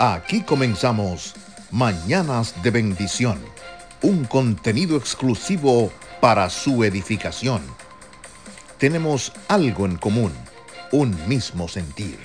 Aquí comenzamos Mañanas de Bendición, un contenido exclusivo para su edificación. Tenemos algo en común, un mismo sentir.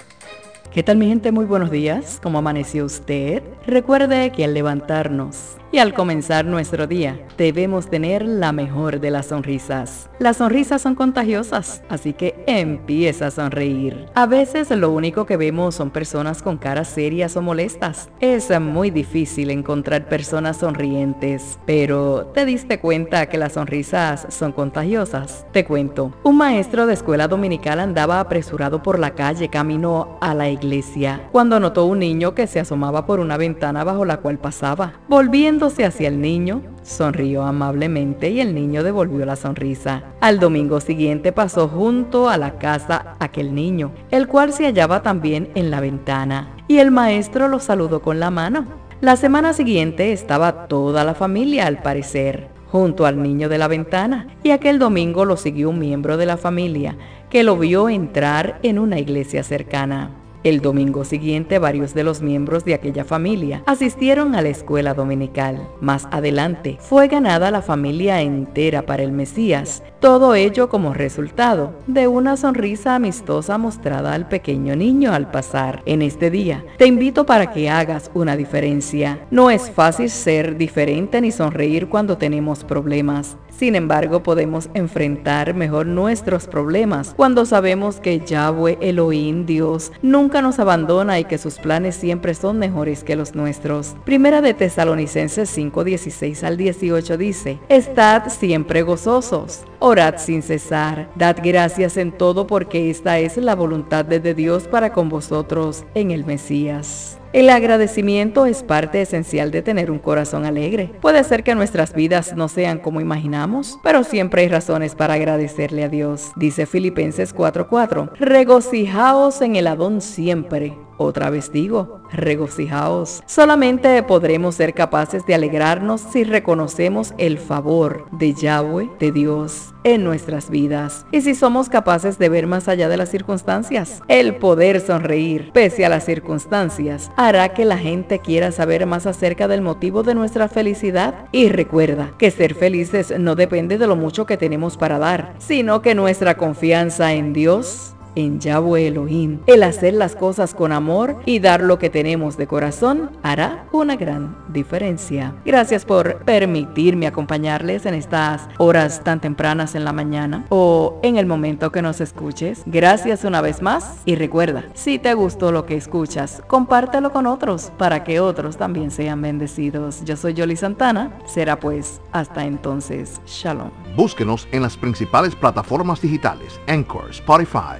¿Qué tal mi gente? Muy buenos días. ¿Cómo amaneció usted? Recuerde que al levantarnos y al comenzar nuestro día, debemos tener la mejor de las sonrisas. Las sonrisas son contagiosas, así que empieza a sonreír. A veces lo único que vemos son personas con caras serias o molestas. Es muy difícil encontrar personas sonrientes, pero ¿te diste cuenta que las sonrisas son contagiosas? Te cuento. Un maestro de escuela dominical andaba apresurado por la calle camino a la iglesia cuando notó un niño que se asomaba por una ventana bajo la cual pasaba. Volviendo hacia el niño, sonrió amablemente y el niño devolvió la sonrisa. Al domingo siguiente pasó junto a la casa aquel niño, el cual se hallaba también en la ventana, y el maestro lo saludó con la mano. La semana siguiente estaba toda la familia al parecer junto al niño de la ventana, y aquel domingo lo siguió un miembro de la familia que lo vio entrar en una iglesia cercana. El domingo siguiente varios de los miembros de aquella familia asistieron a la escuela dominical. Más adelante fue ganada la familia entera para el Mesías, todo ello como resultado de una sonrisa amistosa mostrada al pequeño niño al pasar. En este día te invito para que hagas una diferencia. No es fácil ser diferente ni sonreír cuando tenemos problemas. Sin embargo, podemos enfrentar mejor nuestros problemas cuando sabemos que Yahweh Elohim Dios nunca nos abandona y que sus planes siempre son mejores que los nuestros. Primera de Tesalonicenses 5, 16 al 18 dice, Estad siempre gozosos, orad sin cesar, dad gracias en todo porque esta es la voluntad de Dios para con vosotros en el Mesías. El agradecimiento es parte esencial de tener un corazón alegre. Puede ser que nuestras vidas no sean como imaginamos, pero siempre hay razones para agradecerle a Dios. Dice Filipenses 4:4, regocijaos en el Adón siempre. Otra vez digo, regocijaos. Solamente podremos ser capaces de alegrarnos si reconocemos el favor de Yahweh, de Dios, en nuestras vidas. Y si somos capaces de ver más allá de las circunstancias, el poder sonreír pese a las circunstancias hará que la gente quiera saber más acerca del motivo de nuestra felicidad. Y recuerda que ser felices no depende de lo mucho que tenemos para dar, sino que nuestra confianza en Dios en Yahweh Elohim. El hacer las cosas con amor y dar lo que tenemos de corazón hará una gran diferencia. Gracias por permitirme acompañarles en estas horas tan tempranas en la mañana o en el momento que nos escuches. Gracias una vez más y recuerda, si te gustó lo que escuchas, compártelo con otros para que otros también sean bendecidos. Yo soy Yoli Santana. Será pues hasta entonces. Shalom. Búsquenos en las principales plataformas digitales, Anchor, Spotify,